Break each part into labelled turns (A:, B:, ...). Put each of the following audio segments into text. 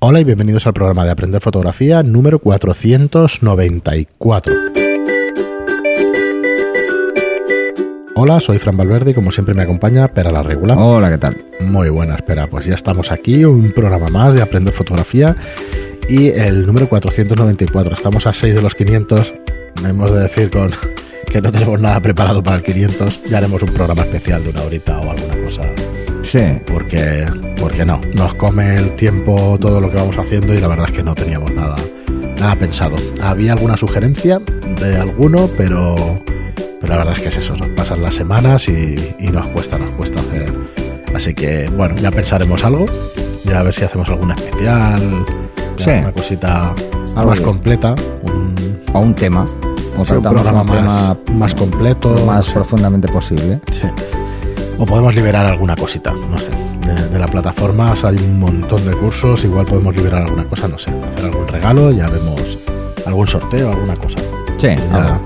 A: Hola y bienvenidos al programa de Aprender Fotografía número 494. Hola, soy Fran Valverde y como siempre me acompaña Pera la Regula.
B: Hola, ¿qué tal?
A: Muy buena, espera, pues ya estamos aquí, un programa más de Aprender Fotografía y el número 494. Estamos a 6 de los 500. Hemos de decir con que no tenemos nada preparado para el 500. Ya haremos un programa especial de una horita o alguna.
B: Sí.
A: Porque, porque no, nos come el tiempo todo lo que vamos haciendo y la verdad es que no teníamos nada, nada pensado. Había alguna sugerencia de alguno, pero, pero la verdad es que es eso, nos pasan las semanas y, y nos cuesta, nos cuesta hacer. Así que bueno, ya pensaremos algo, ya a ver si hacemos alguna especial,
B: Sí.
A: una cosita
B: Algo
A: más completa, un,
B: O un tema. O
A: sí, un programa
B: un
A: más,
B: tema
A: más completo.
B: lo más profundamente posible.
A: Sí. O podemos liberar alguna cosita, no sé. De, de la plataforma hay un montón de cursos, igual podemos liberar alguna cosa, no sé. Hacer algún regalo, ya vemos algún sorteo, alguna cosa.
B: Sí,
A: Ya,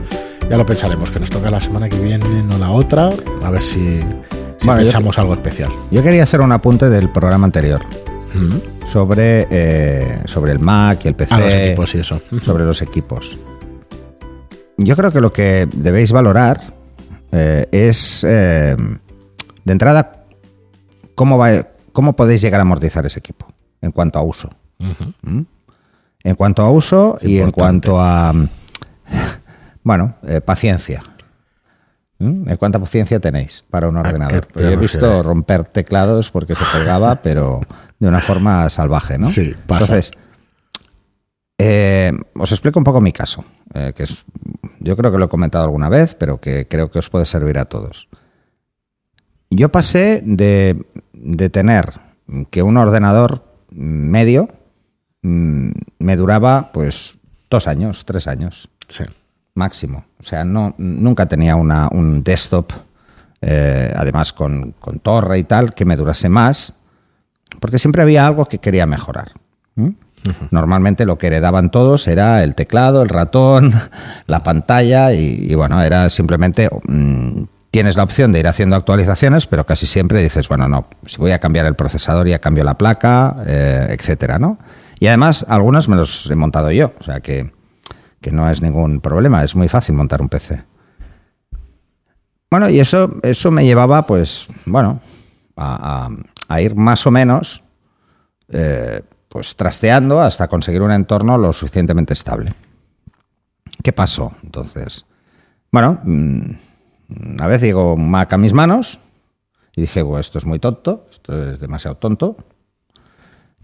A: ya lo pensaremos, que nos toca la semana que viene, no la otra, a ver si, si
B: Bueno, yo-
A: pensamos algo especial.
B: Yo quería hacer un apunte del programa anterior
A: Mm.
B: sobre, eh, sobre el Mac y el PC.
A: A los equipos y eso.
B: sobre los equipos. Yo creo que lo que debéis valorar eh, es, eh, de entrada, cómo, va, cómo podéis llegar a amortizar ese equipo en cuanto a uso. ¿Mm? En cuanto a uso y en cuanto a, bueno, eh, paciencia. ¿Mm? ¿En cuánta paciencia tenéis para un
A: ¿A qué
B: ordenador? Pues yo he visto romper teclados porque se pegaba, pero de una forma salvaje, ¿no?
A: Sí, pasa.
B: Entonces, eh, os explico un poco mi caso, eh, que es, yo creo que lo he comentado alguna vez, pero que creo que os puede servir a todos. Yo pasé de, de tener que un ordenador medio mm, me duraba pues dos años, tres años
A: Sí.
B: máximo. O sea, no, nunca tenía una, un desktop, eh, además con, con torre y tal, que me durase más, porque siempre había algo que quería mejorar. ¿Mm? Normalmente lo que heredaban todos era el teclado, el ratón, la pantalla y, y bueno, era simplemente... mm, Tienes la opción de ir haciendo actualizaciones, pero casi siempre dices, bueno, no, si voy a cambiar el procesador ya cambio la placa, eh, etcétera, ¿no? Y además, algunos me los he montado yo, o sea que, que no es ningún problema, es muy fácil montar un PC. Bueno, y eso, eso me llevaba, pues, bueno, a ir más o menos, eh, pues, trasteando hasta conseguir un entorno lo suficientemente estable. ¿Qué pasó entonces? Bueno, mm, una vez llegó un Mac a mis manos y dije, bueno, esto es muy tonto, esto es demasiado tonto.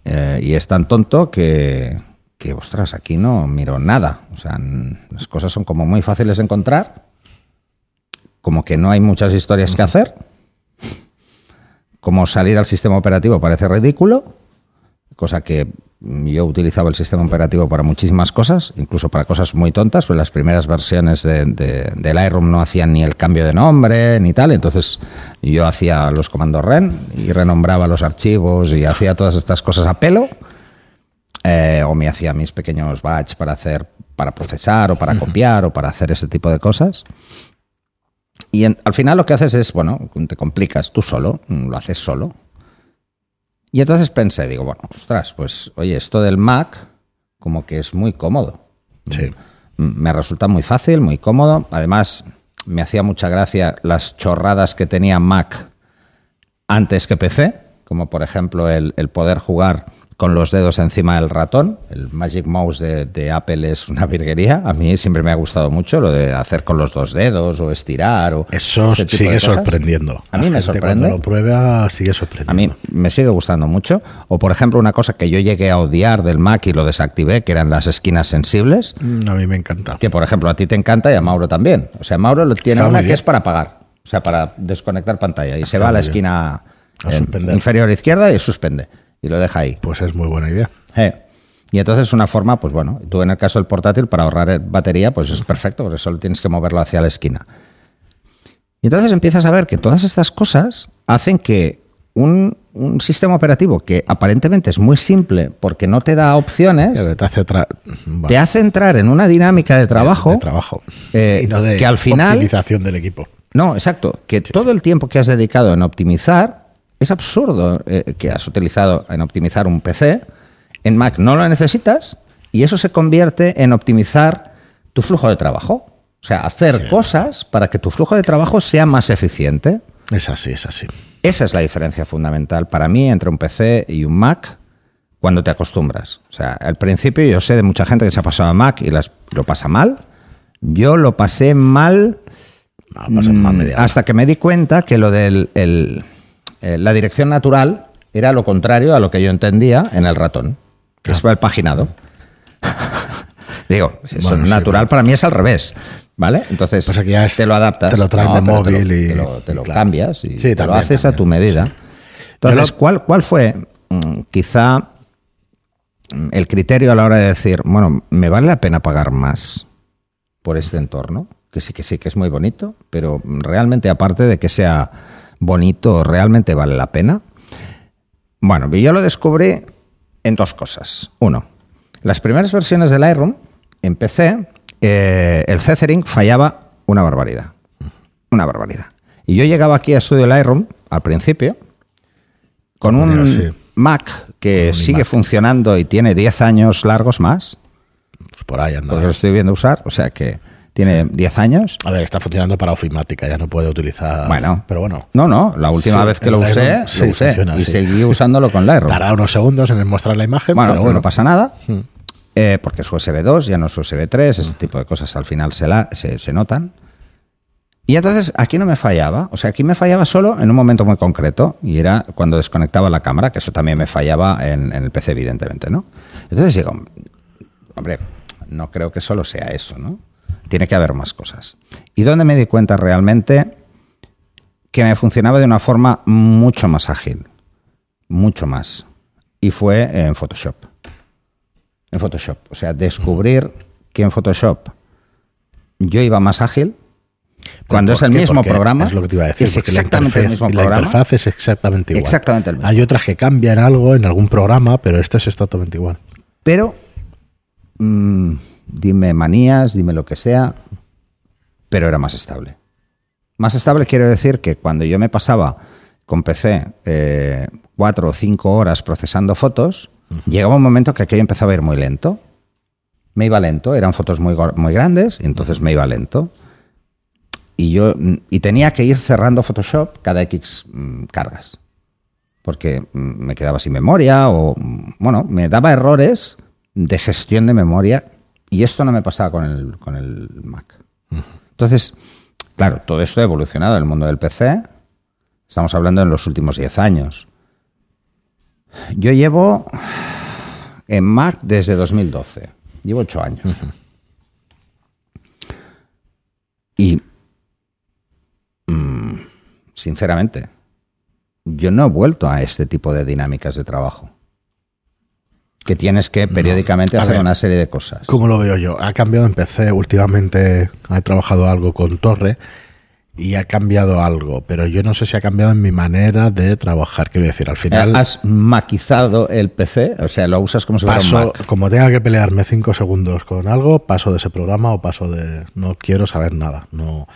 B: Eh, y es tan tonto que, que, ostras, aquí no miro nada. O sea, las cosas son como muy fáciles de encontrar, como que no hay muchas historias que hacer, como salir al sistema operativo parece ridículo, cosa que yo utilizaba el sistema operativo para muchísimas cosas, incluso para cosas muy tontas, pues las primeras versiones de, de- Lightroom no hacían ni el cambio de nombre ni tal, entonces yo hacía los comandos REN y renombraba los archivos y hacía todas estas cosas a pelo, eh, o me hacía mis pequeños batch para hacer, para procesar o para copiar o para hacer ese tipo de cosas. Y en- al final lo que haces es, bueno, te complicas tú solo, lo haces solo. Y entonces pensé, digo, bueno, ostras, pues oye, esto del Mac como que es muy cómodo.
A: Sí.
B: Me resulta muy fácil, muy cómodo. Además, me hacía mucha gracia las chorradas que tenía Mac antes que PC, como por ejemplo el, el poder jugar con los dedos encima del ratón. El Magic Mouse de, de Apple es una virguería. A mí siempre me ha gustado mucho lo de hacer con los dos dedos o estirar. O
A: Eso sigue sorprendiendo.
B: A mí
A: La
B: me sorprende.
A: Cuando lo prueba, sigue
B: A
A: sorprendiendo.
B: mí me sigue gustando mucho. O, por ejemplo, una cosa que yo llegué a odiar del Mac y lo desactivé, que eran las esquinas sensibles,
A: Mm, A mí me encanta.
B: que, por ejemplo, a ti te encanta y a Mauro también. O sea, Mauro tiene
A: Está
B: una que es para apagar, o sea, para desconectar pantalla. Y se va a la
A: bien.
B: esquina
A: A
B: inferior izquierda y suspende. Y lo deja ahí.
A: Pues es muy buena idea.
B: Eh. Y entonces es una forma, pues bueno, tú en el caso del portátil, para ahorrar batería, pues es perfecto, porque solo tienes que moverlo hacia la esquina. Y entonces empiezas a ver que todas estas cosas hacen que un, un sistema operativo que aparentemente es muy simple porque no te da opciones,
A: Te hace, bueno,
B: te hace entrar en una dinámica de trabajo.
A: de trabajo.
B: eh,
A: y no de
B: que al final-
A: optimización del equipo.
B: No, exacto. Que todo el tiempo que has dedicado en optimizar es absurdo eh, que has utilizado en optimizar un PC En Mac no lo necesitas y eso se convierte en optimizar tu flujo de trabajo. O sea, hacer cosas para que tu flujo de trabajo sea más eficiente.
A: Es así, es así.
B: Esa es la diferencia fundamental para mí entre un PC y un Mac cuando te acostumbras. O sea, al principio yo sé de mucha gente que se ha pasado a Mac y las, lo pasa mal. Yo lo pasé mal,
A: No, pasas mal
B: mm, hasta que me di cuenta que lo de la dirección natural era lo contrario a lo que yo entendía en el ratón, que es el paginado. Digo, eso
A: Bueno, sí,
B: natural para mí es al revés, ¿vale? Entonces
A: ya es-
B: te lo adaptas.
A: te lo traen de
B: pero te lo-
A: móvil y-
B: te lo, te lo
A: claro.
B: cambias y
A: Sí,
B: te lo
A: también,
B: haces a tu medida.
A: sí.
B: Entonces, ¿cuál, ¿cuál fue mm, quizá mm, el criterio a la hora de decir, bueno, ¿me vale la pena pagar más por este entorno? Que sí, que sí, que es muy bonito, pero realmente aparte de que sea bonito, ¿realmente vale la pena? Bueno, yo lo descubrí en dos cosas. Uno, las primeras versiones del Lightroom en PC, eh, el Cethering fallaba una barbaridad. Una barbaridad. Y yo llegaba aquí a Studio Lightroom al principio con un
A: sí.
B: Mac que sigue funcionando y tiene 10 años largos más,
A: Pues por ahí anda.
B: porque lo estoy viendo usar, o sea que tiene 10 años.
A: A ver, está funcionando para ofimática, ya no puede utilizar.
B: Bueno.
A: pero bueno.
B: No, no, la última
A: Sí,
B: vez que lo usé,
A: Lightroom
B: lo
A: sí
B: usé
A: funciona,
B: y
A: sí.
B: seguí usándolo con Lightroom.
A: Tarda unos segundos en mostrar la imagen,
B: Bueno,
A: pero bueno.
B: no pasa nada,
A: Hmm.
B: eh, porque es USB 2, ya no es USB 3, ese tipo de cosas al final se, la- se, se notan. Y entonces aquí no me fallaba, o sea, aquí me fallaba solo en un momento muy concreto, y era cuando desconectaba la cámara, que eso también me fallaba en, en el PC, evidentemente, ¿no? Entonces digo, hombre, no creo que solo sea eso, ¿no? Tiene que haber más cosas. ¿Y dónde me di cuenta realmente que me funcionaba de una forma mucho más ágil? Mucho más. Y fue en Photoshop. En Photoshop. O sea, descubrir que en Photoshop yo iba más ágil cuando
A: ¿Por
B: es el
A: qué?
B: mismo
A: Porque
B: programa.
A: Es lo que te iba a decir.
B: Es
A: la
B: exactamente el mismo
A: La
B: programa.
A: interfaz es exactamente igual.
B: Exactamente el mismo.
A: Hay otras que cambian algo en algún programa, pero este es exactamente igual.
B: Pero mm, dime manías, dime lo que sea, pero era más estable. Más estable quiero decir que cuando yo me pasaba con PC eh, cuatro o cinco horas procesando fotos, llegaba un momento que aquello empezaba a ir muy lento. Me iba lento, eran fotos muy, grandes, y entonces me iba lento. Y yo mm, y tenía que ir cerrando Photoshop cada X mm, cargas. Porque mm, me quedaba sin memoria o, bueno, me daba errores de gestión de memoria y esto no me pasaba con el, con el Mac. Entonces, claro, todo esto ha evolucionado en el mundo del PC. Estamos hablando en los últimos 10 años. Yo llevo en Mac desde 2012. Llevo 8 años. Y, mm, sinceramente, yo no he vuelto a este tipo de dinámicas de trabajo. Que tienes que periódicamente hacer
A: ver,
B: una serie de cosas.
A: ¿Cómo lo veo yo? Ha cambiado en PC. Últimamente he trabajado algo con Torre y ha cambiado algo, pero yo no sé si ha cambiado en mi manera de trabajar. Quiero decir, al final
B: ¿Has maquizado el PC? O sea, lo usas como si fuera un Mac.
A: como tenga que pelearme cinco segundos con algo, paso de ese programa o paso de. No quiero saber nada. No.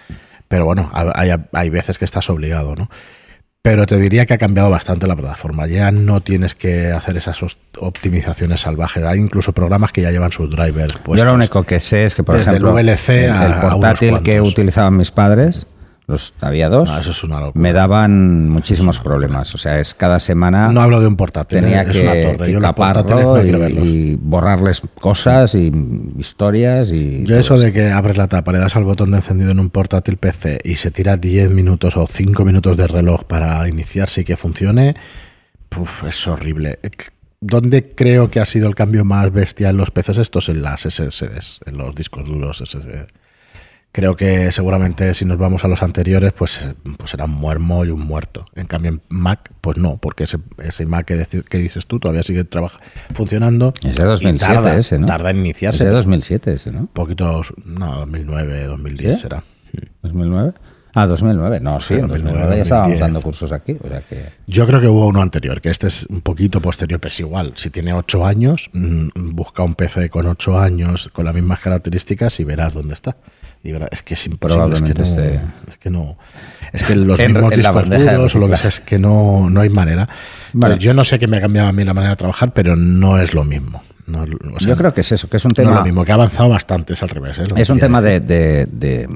A: Pero bueno, hay, hay veces que estás obligado, ¿no? Pero te diría que ha cambiado bastante la plataforma. Ya no tienes que hacer esas optimizaciones salvajes. Hay incluso programas que ya llevan sus drivers.
B: Yo lo
A: puestos.
B: único que sé es que, por
A: Desde el
B: ejemplo,
A: VLC
B: el,
A: a-
B: el
A: a unos
B: portátil que utilizaban mis padres, los había dos,
A: No, eso es una locura.
B: me daban muchísimos problemas. O sea, es cada semana
A: No hablo de un portátil.
B: tenía
A: ¿eh? es
B: que, que
A: no
B: y, y borrarles cosas y historias y
A: Yo eso de que abres la tapa, le das al botón de encendido en un portátil PC y se tira 10 minutos o 5 minutos de reloj para iniciarse y que funcione, puf, es horrible. ¿Dónde creo que ha sido el cambio más bestia en los PCs? Estos en las SSDs, en los discos duros SSD. Creo que seguramente si nos vamos a los anteriores, pues, eh, pues era un muermo y un muerto. En cambio en Mac, pues no, porque ese, ese Mac que, dices tú todavía sigue trabaja- funcionando.
B: Es de
A: y
B: 2007
A: tarda,
B: ese, ¿no?
A: Tarda en
B: es
A: iniciarse.
B: de 2007 ese, ¿no?
A: Poquitos, no, 2009, 2010
B: ¿Sí?
A: será.
B: ¿2009? Ah, 2009. No, sí,
A: Sí,
B: en
A: 2009,
B: 2009 ya estábamos
A: 2010.
B: dando cursos aquí. O sea que...
A: Yo creo que hubo uno anterior, que este es un poquito posterior, pero es igual. Si tiene 8 años, mm, busca un PC con 8 años, con las mismas características y verás dónde está. Es que es imposible, es que, no,
B: Probablemente
A: es que no, es que los
B: En-
A: mismos
B: en
A: discos duros o lo que sea, es que no, no hay manera.
B: Vale.
A: Yo no sé qué me ha cambiado a mí la manera de trabajar, pero no es lo mismo. No, o sea,
B: Yo creo que es eso, que es un
A: no
B: tema.
A: es lo mismo, que ha avanzado bastante, es al revés. ¿eh?
B: Es un tema de, de- de-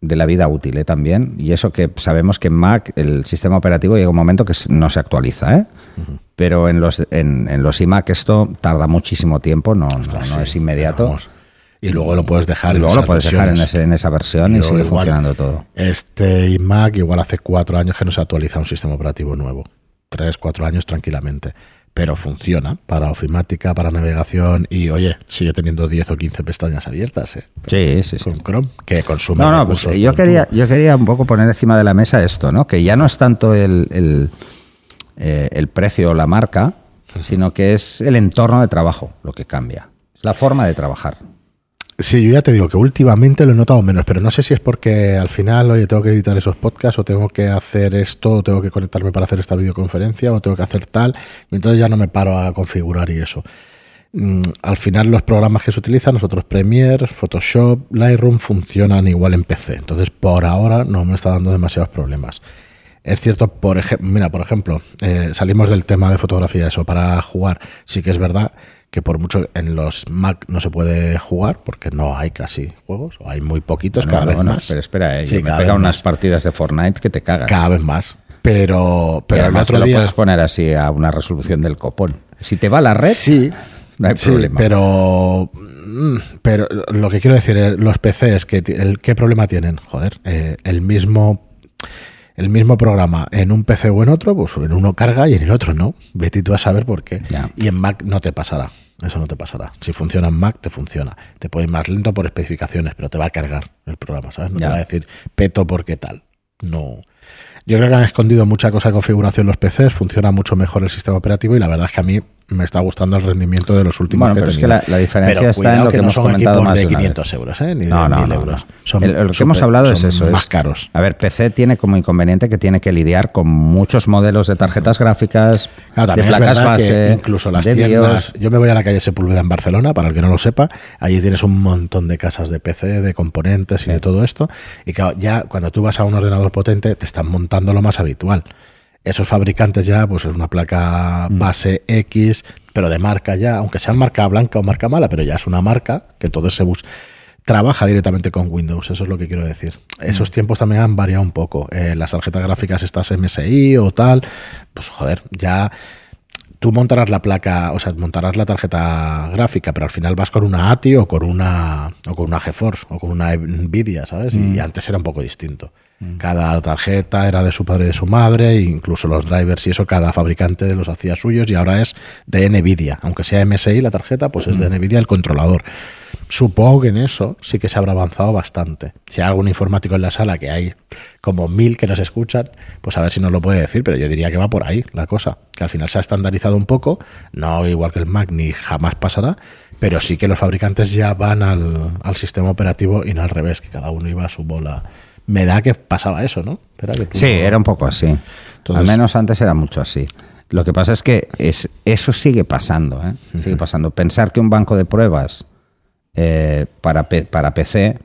B: de la vida útil ¿eh? también. Y eso que sabemos que en Mac el sistema operativo llega un momento que no se actualiza. ¿eh? Pero en los, en, en los iMac esto tarda muchísimo tiempo, no, no- no
A: Sí,
B: es inmediato.
A: vamos. Y luego lo puedes dejar
B: Y
A: en
B: luego lo
A: esas
B: puedes dejar en, ese- en esa versión y sigue
A: igual,
B: funcionando todo.
A: Este iMac igual hace cuatro años que no se actualiza un sistema operativo nuevo. Tres, cuatro años tranquilamente. Pero funciona para ofimática, para navegación y, oye, sigue teniendo 10 o 15 pestañas abiertas ¿eh?
B: Sí, sí, sí.
A: con Chrome, que consume
B: No, no, pues yo quería, yo quería un poco poner encima de la mesa esto, ¿no? Que ya no es tanto el, el, eh, el precio o la marca, sino que es el entorno de trabajo lo que cambia. Es la forma de trabajar.
A: Sí, yo ya te digo que últimamente lo he notado menos, pero no sé si es porque al final, oye, tengo que editar esos podcasts o tengo que hacer esto, o tengo que conectarme para hacer esta videoconferencia o tengo que hacer tal, entonces ya no me paro a configurar y eso. Mm, al final los programas que se utilizan, nosotros Premiere, Photoshop, Lightroom funcionan igual en PC, entonces por ahora no me está dando demasiados problemas. Es cierto, por ejemplo, mira, por ejemplo, eh, salimos del tema de fotografía, eso, para jugar, sí que es verdad que por mucho en los Mac no se puede jugar porque no hay casi juegos, o hay muy poquitos
B: No,
A: cada
B: no,
A: vez
B: no,
A: más.
B: Pero espera, eh,
A: Sí,
B: yo me unas partidas de Fortnite que te cagas.
A: Cada vez más. Pero, pero el otro
B: te lo
A: día.
B: puedes poner así a una resolución del copón. Si te va la red,
A: Sí,
B: no hay
A: sí,
B: problema.
A: pero, mm, pero lo que quiero decir es, los PCs, que, el, ¿qué problema tienen? Joder, eh, el mismo el mismo programa en un PC o en otro, pues en uno carga y en el otro no. Vete tú a saber por qué. Y en Mac no te pasará. Eso no te pasará. Si funciona en Mac, te funciona. Te puede ir más lento por especificaciones, pero te va a cargar el programa, ¿sabes? No te va a decir peto porque tal. No. Yo creo que han escondido mucha cosa de configuración los PCs, funciona mucho mejor el sistema operativo y la verdad es que a mí me está gustando el rendimiento de los últimos
B: Bueno,
A: que
B: pero es que la- la diferencia
A: Pero
B: está en lo que
A: no
B: hemos
A: son
B: comentado
A: equipos
B: más
A: de
B: de una
A: 500 euros, ¿eh? Ni de
B: No, no,
A: 1000
B: no,
A: euros. Son
B: El- lo que hemos hablado es eso.
A: más
B: es-
A: caros.
B: A ver, PC tiene como inconveniente que tiene que lidiar con muchos modelos de tarjetas gráficas,
A: Claro,
B: de
A: también es
B: base,
A: que incluso las
B: de
A: tiendas. Yo me voy a la calle Sepúlveda en Barcelona, para el que no lo sepa. Allí tienes un montón de casas de PC, de componentes y de todo esto. Y claro, ya cuando tú vas a un ordenador potente, te están montando lo más habitual. Esos fabricantes ya, pues es una placa
B: Mm.
A: base X, pero de marca ya, aunque sea marca blanca o marca mala, pero ya es una marca que entonces se bus trabaja directamente con Windows, eso es lo que quiero decir. Esos tiempos también han variado un poco. Eh, las tarjetas gráficas estas MSI o tal, pues joder, ya tú montarás la placa, o sea, montarás la tarjeta gráfica, pero al final vas con una ATI o con una o con una GeForce o con una Nvidia, ¿sabes? Y antes era un poco distinto. Cada tarjeta era de su padre y de su madre, e incluso los drivers y eso, cada fabricante los hacía suyos y ahora es de Nvidia. Aunque sea MSI la tarjeta, pues es de Nvidia el controlador. Supongo que en eso sí que se habrá avanzado bastante. Si hay algún informático en la sala, que hay como mil que nos escuchan, pues a ver si nos lo puede decir, pero yo diría que va por ahí la cosa. Que al final se ha estandarizado un poco, no igual que el Mac ni jamás pasará, pero sí que los fabricantes ya van al, al sistema operativo y no al revés, que cada uno iba a su bola. Me da que pasaba eso, ¿no? Que
B: Sí, era un poco así.
A: Entonces-
B: Al menos antes era mucho así. Lo que pasa es que es, eso sigue pasando. ¿eh? Sigue pasando. Pensar que un banco de pruebas eh, para, para PC,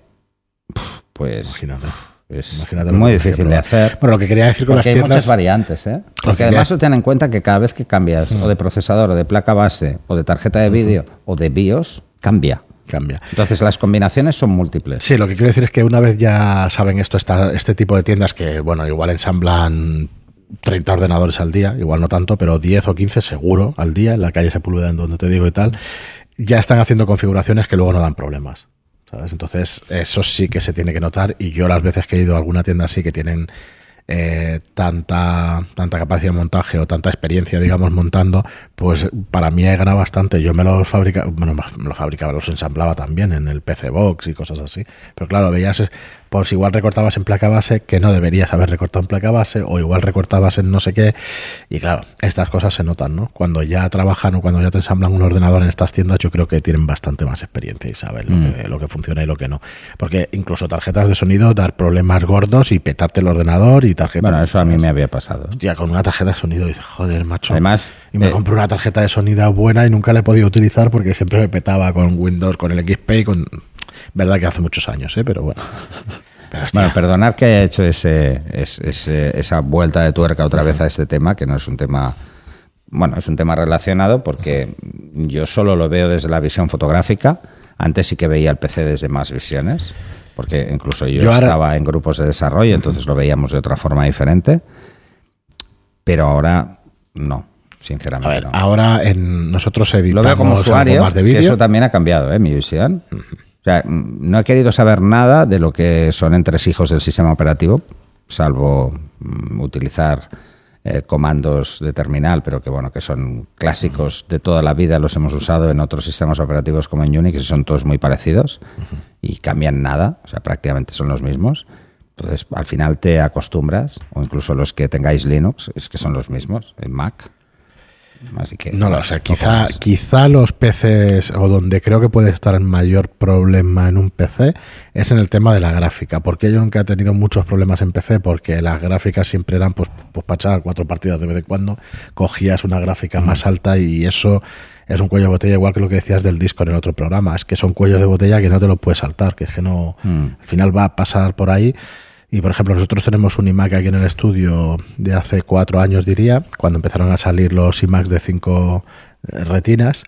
B: pues
A: Imagínate.
B: es
A: Imagínate
B: muy difícil de hacer.
A: Bueno, lo que quería decir con las
B: hay muchas
A: tiendas.
B: variantes, ¿eh? Porque
A: que
B: además tú ten en cuenta que cada vez que cambias o de procesador o de placa base o de tarjeta de vídeo o de BIOS, cambia.
A: Cambia.
B: Entonces las combinaciones son múltiples.
A: Sí, lo que quiero decir es que una vez ya saben esto, esta, este tipo de tiendas que, bueno, igual ensamblan 30 ordenadores al día, igual no tanto, pero 10 o 15 seguro al día, en la calle Sepúlveda, en donde te digo y tal, ya están haciendo configuraciones que luego no dan problemas. ¿sabes? Entonces, eso sí que se tiene que notar. Y yo las veces que he ido a alguna tienda así que tienen eh, tanta, tanta capacidad de montaje o tanta experiencia, digamos, montando, pues para mí he ganado bastante. Yo me los fabricaba, bueno, me los fabricaba, los ensamblaba también en el PC Box y cosas así. Pero claro, veías, pues igual recortabas en placa base que no deberías haber recortado en placa base, o igual recortabas en no sé qué. Y claro, estas cosas se notan, ¿no? Cuando ya trabajan o cuando ya te ensamblan un ordenador en estas tiendas, yo creo que tienen bastante más experiencia y saben lo,
B: Mm.
A: que, lo que funciona y lo que no. Porque incluso tarjetas de sonido, dar problemas gordos y petarte el ordenador y tarjetas.
B: Bueno, eso a mí me había pasado.
A: Hostia, con una tarjeta de sonido dices, joder, macho.
B: Además,
A: y me
B: eh,
A: compré una tarjeta de sonido buena y nunca la he podido utilizar porque siempre me petaba con Windows, con el XP y con. Verdad que hace muchos años, ¿eh? pero bueno. Pero,
B: Bueno, perdonar que haya hecho ese, es- ese- esa vuelta de tuerca otra vez a este tema, que no es un tema. Bueno, es un tema relacionado porque yo solo lo veo desde la visión fotográfica. Antes sí que veía el PC desde más visiones, porque incluso yo,
A: Yo ahora-
B: estaba en grupos de desarrollo, entonces lo veíamos de otra forma diferente. Pero ahora no,
A: a
B: sinceramente.
A: ver,
B: no.
A: ahora en, nosotros
B: Lo
A: editamos
B: veo como
A: algo
B: usuario,
A: más de
B: que
A: vídeo.
B: eso también ha cambiado, ¿eh? mi visión. O sea, no he querido saber nada de lo que son entresijos del sistema operativo, salvo mm, utilizar eh, comandos de terminal, pero que bueno, que son clásicos de toda la vida, los hemos usado en otros sistemas operativos como en Unix y son todos muy parecidos y cambian nada, o sea, prácticamente son los mismos. Entonces, al final te acostumbras, o incluso los que tengáis Linux, es que son los mismos en Mac. Así que
A: No lo sé, quizá, quizá los PCs, o donde creo que puede estar el mayor problema en un PC, es en el tema de la gráfica, porque yo nunca he tenido muchos problemas en PC, porque las gráficas siempre eran pues, pues para echar cuatro partidas de vez en cuando, cogías una gráfica más alta y eso es un cuello de botella, igual que lo que decías del disco en el otro programa, es que son cuellos de botella que no te los puedes saltar, que es que no,
B: Mm.
A: al final va a pasar por ahí. Y por ejemplo, nosotros tenemos un iMac aquí en el estudio de hace cuatro años, diría, cuando empezaron a salir los iMacs de cinco eh, retinas.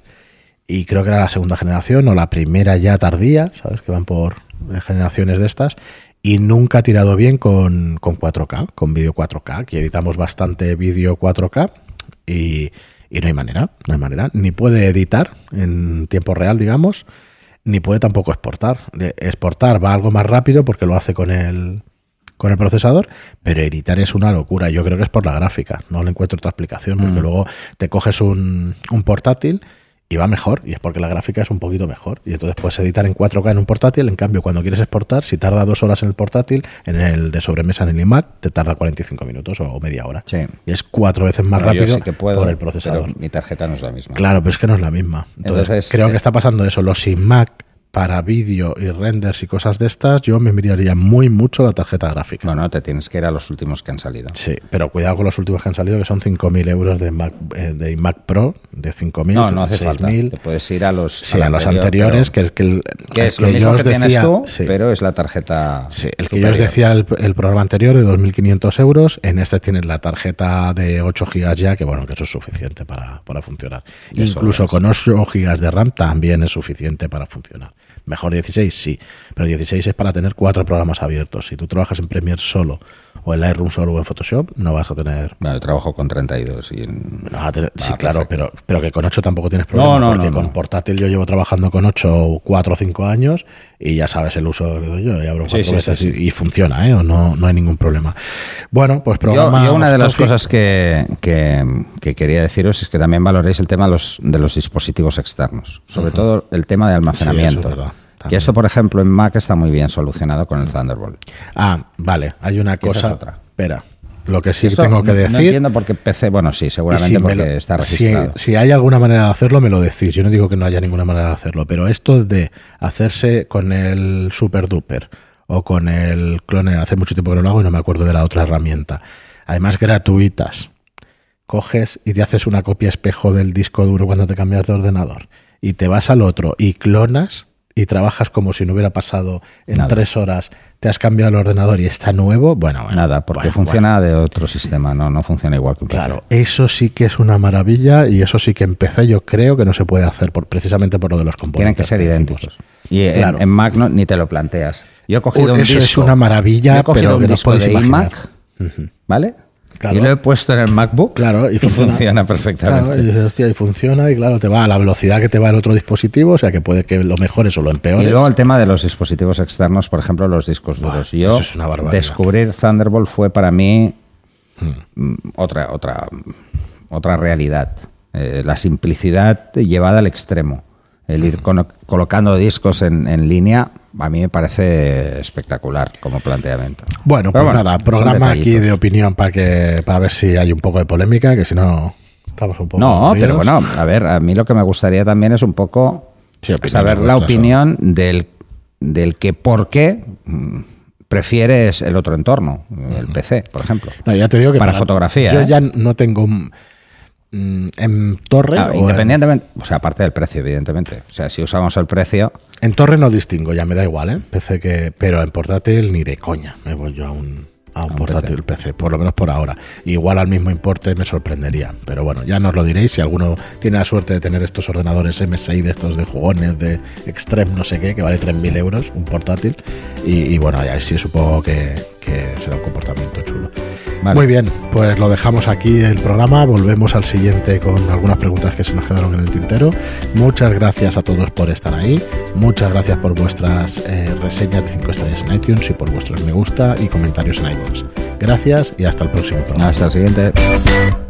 A: Y creo que era la segunda generación o la primera ya tardía, ¿sabes? Que van por eh, generaciones de estas. Y nunca ha tirado bien con, con 4K, con vídeo 4K, que editamos bastante vídeo 4K y, y no hay manera, no hay manera. Ni puede editar en tiempo real, digamos, ni puede tampoco exportar. Exportar va algo más rápido porque lo hace con el, con el procesador, pero editar es una locura. Yo creo que es por la gráfica, no le encuentro otra explicación, porque
B: Mm.
A: luego te coges un, un portátil y va mejor, y es porque la gráfica es un poquito mejor. Y entonces puedes editar en 4K en un portátil, en cambio cuando quieres exportar, si tarda dos horas en el portátil, en el de sobremesa en el iMac, te tarda 45 minutos o media hora.
B: Sí.
A: Y es cuatro veces más
B: Bueno,
A: rápido
B: sí que puedo,
A: por el procesador.
B: mi tarjeta no es la misma.
A: Claro, pero es que no es la misma. Entonces,
B: Entonces,
A: creo
B: eh,
A: que está pasando eso. Los iMac para vídeo y renders y cosas de estas, yo me miraría muy mucho la tarjeta gráfica.
B: No, no, te tienes que ir a los últimos que han salido.
A: Sí, pero cuidado con los últimos que han salido, que son 5.000 euros de Mac, eh, de iMac Pro, de 5.000,
B: No, no hace falta.
A: 6.000.
B: Te puedes ir a los,
A: Sí, a los
B: anterior,
A: anteriores, que, que, el,
B: que
A: el
B: es lo
A: que yo
B: que
A: os decía,
B: tú,
A: sí.
B: pero es la tarjeta.
A: Sí, el que yo os decía el, el programa anterior de 2.500 euros, en este tienes la tarjeta de 8 gigas ya, que bueno, que eso es suficiente para, para funcionar.
B: Eso
A: Incluso
B: es.
A: con 8 gigas de RAM también es suficiente para funcionar. Mejor 16, sí, pero 16 es para tener cuatro programas abiertos. Si tú trabajas en Premiere solo, o en Lightroom solo, o en Photoshop, no vas a tener...
B: Bueno, yo trabajo con 32 y en-
A: no vas a tener- sí, claro,
B: perfecto.
A: pero, pero que con 8 tampoco tienes problema.
B: No, no,
A: porque
B: no,
A: con portátil yo llevo trabajando con 8 4 o 5 años y ya sabes el uso que doy yo. Y abro
B: Sí,
A: veces y- y funciona, ¿eh? O No, no hay ningún problema. Bueno, pues programa.
B: yo una de las cosas que, que- que quería deciros es que también valoréis el tema de los, de los dispositivos externos, sobre todo el tema de almacenamiento.
A: Sí, eso es también.
B: eso, por ejemplo, en Mac está muy bien solucionado con el Thunderbolt.
A: Ah, vale, hay una
B: esa es
A: cosa.
B: otra.
A: Espera, lo que sí
B: Eso
A: tengo que decir.
B: No entiendo por qué PC, bueno, sí,
A: y
B: seguramente
A: si
B: porque
A: lo-
B: está
A: si,
B: registrado.
A: si hay alguna manera de hacerlo, me lo decís. Yo no digo que no haya ninguna manera de hacerlo, pero esto de hacerse con el Super Duper o con el clone, hace mucho tiempo que no lo hago y no me acuerdo de la otra herramienta. Además, gratuitas. Coges y te haces una copia espejo del disco duro cuando te cambias de ordenador y te vas al otro y clonas y trabajas como si no hubiera pasado en
B: Nada.
A: tres horas, te has cambiado el ordenador y está nuevo, bueno, bueno
B: Nada, porque
A: bueno,
B: funciona de otro sistema, no, no funciona igual que un.
A: Claro, eso sí que es una maravilla y eso sí que empecé yo creo que no se puede hacer por, precisamente por lo de los
B: Tienen
A: componentes.
B: que ser idénticos. Y en-
A: Claro.
B: en, Mac no- ni te lo planteas. Yo he cogido un
A: Eso
B: disco.
A: es una maravilla, pero que no podéis
B: de iMac. ¿vale?
A: Claro.
B: Y lo he puesto en el MacBook.
A: Claro, y
B: y
A: funciona.
B: funciona, perfectamente.
A: Claro, y dices, hostia, y funciona y claro, te va a la velocidad que te va el otro dispositivo, o sea que puede que lo mejores o lo empeores.
B: Y luego el tema de los dispositivos externos, por ejemplo, los discos duros. Yo
A: eso es una barbaridad.
B: descubrir Thunderbolt fue para mí mm, otra otra otra realidad. Eh, la simplicidad llevada al extremo. El ir cono- colocando discos en, en línea a mí me parece espectacular como planteamiento.
A: Bueno,
B: Pero
A: pues
B: bueno,
A: nada, programa aquí de opinión para que para ver si hay un poco de polémica, que si no estamos un poco
B: No, pero bueno, a ver, a mí lo que me gustaría también es un poco
A: Sí,
B: saber la opinión del, del que por qué mm, prefieres el otro entorno, el PC, por ejemplo.
A: No, ya te digo que
B: Para fotografía,
A: Yo
B: ¿eh?
A: ya no tengo. un- ¿En torre?
B: Ah,
A: o en-
B: independientemente, o sea, aparte del precio, evidentemente. O sea, si usamos el precio,
A: En torre no distingo, ya me da igual, ¿eh? PC que, pero en portátil ni de coña me voy yo a un, a un
B: un
A: portátil PC. por lo menos por ahora. Igual al mismo importe me sorprendería, pero bueno, ya nos lo diréis si alguno tiene la suerte de tener estos ordenadores MSI de estos de jugones de Extreme no sé qué, que vale 3.000 euros un portátil. Y, y bueno, ya sí supongo que, que será un comportamiento chulo.
B: Vale.
A: Muy bien, pues lo dejamos aquí el programa. Volvemos al siguiente con algunas preguntas que se nos quedaron en el tintero. Muchas gracias a todos por estar ahí. Muchas gracias por vuestras eh, reseñas de 5 estrellas en iTunes y por vuestros me gusta y comentarios en iVoox. Gracias y hasta el próximo programa.
B: hasta el siguiente.